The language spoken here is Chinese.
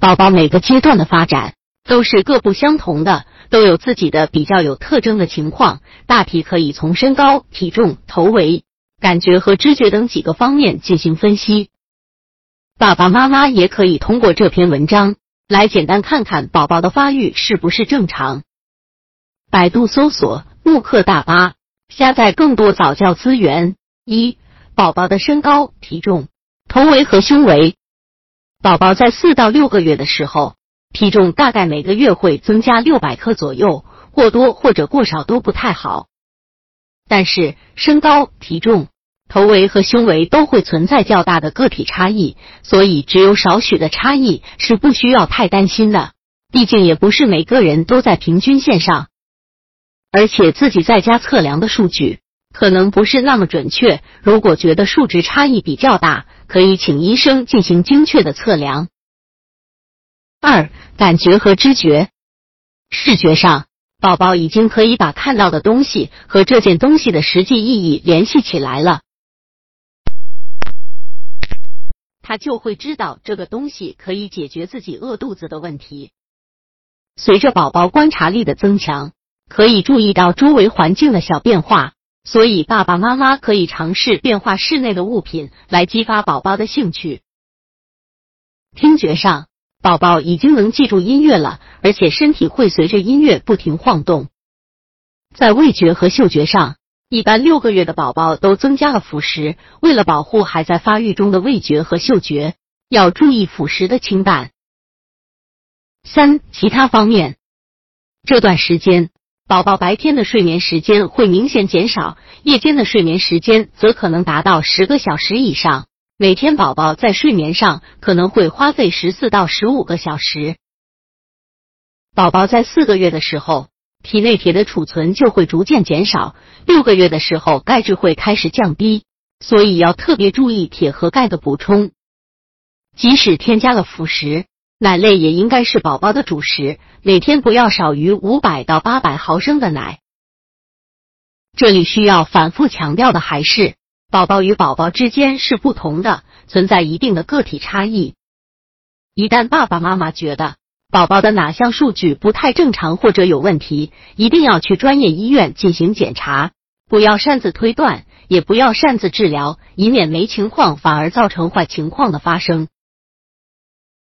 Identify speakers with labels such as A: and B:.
A: 宝宝每个阶段的发展都是各不相同的，都有自己的比较有特征的情况。大体可以从身高、体重、头围、感觉和知觉等几个方面进行分析。爸爸妈妈也可以通过这篇文章来简单看看宝宝的发育是不是正常。百度搜索“慕课大巴”，下载更多早教资源。一、宝宝的身高、体重、头围和胸围。宝宝在四到六个月的时候，体重大概每个月会增加六百克左右，过多或者过少都不太好。但是身高、体重。头围和胸围都会存在较大的个体差异，所以只有少许的差异是不需要太担心的。毕竟也不是每个人都在平均线上，而且自己在家测量的数据可能不是那么准确。如果觉得数值差异比较大，可以请医生进行精确的测量。二、感觉和知觉，视觉上，宝宝已经可以把看到的东西和这件东西的实际意义联系起来了。他就会知道这个东西可以解决自己饿肚子的问题。随着宝宝观察力的增强，可以注意到周围环境的小变化，所以爸爸妈妈可以尝试变化室内的物品来激发宝宝的兴趣。听觉上，宝宝已经能记住音乐了，而且身体会随着音乐不停晃动。在味觉和嗅觉上。一般六个月的宝宝都增加了辅食，为了保护还在发育中的味觉和嗅觉，要注意辅食的清淡。三、其他方面，这段时间宝宝白天的睡眠时间会明显减少，夜间的睡眠时间则可能达到十个小时以上，每天宝宝在睡眠上可能会花费十四到十五个小时。宝宝在四个月的时候。体内铁的储存就会逐渐减少，六个月的时候钙质会开始降低，所以要特别注意铁和钙的补充。即使添加了辅食，奶类也应该是宝宝的主食，每天不要少于五百到八百毫升的奶。这里需要反复强调的还是，宝宝与宝宝之间是不同的，存在一定的个体差异。一旦爸爸妈妈觉得，宝宝的哪项数据不太正常或者有问题，一定要去专业医院进行检查，不要擅自推断，也不要擅自治疗，以免没情况反而造成坏情况的发生。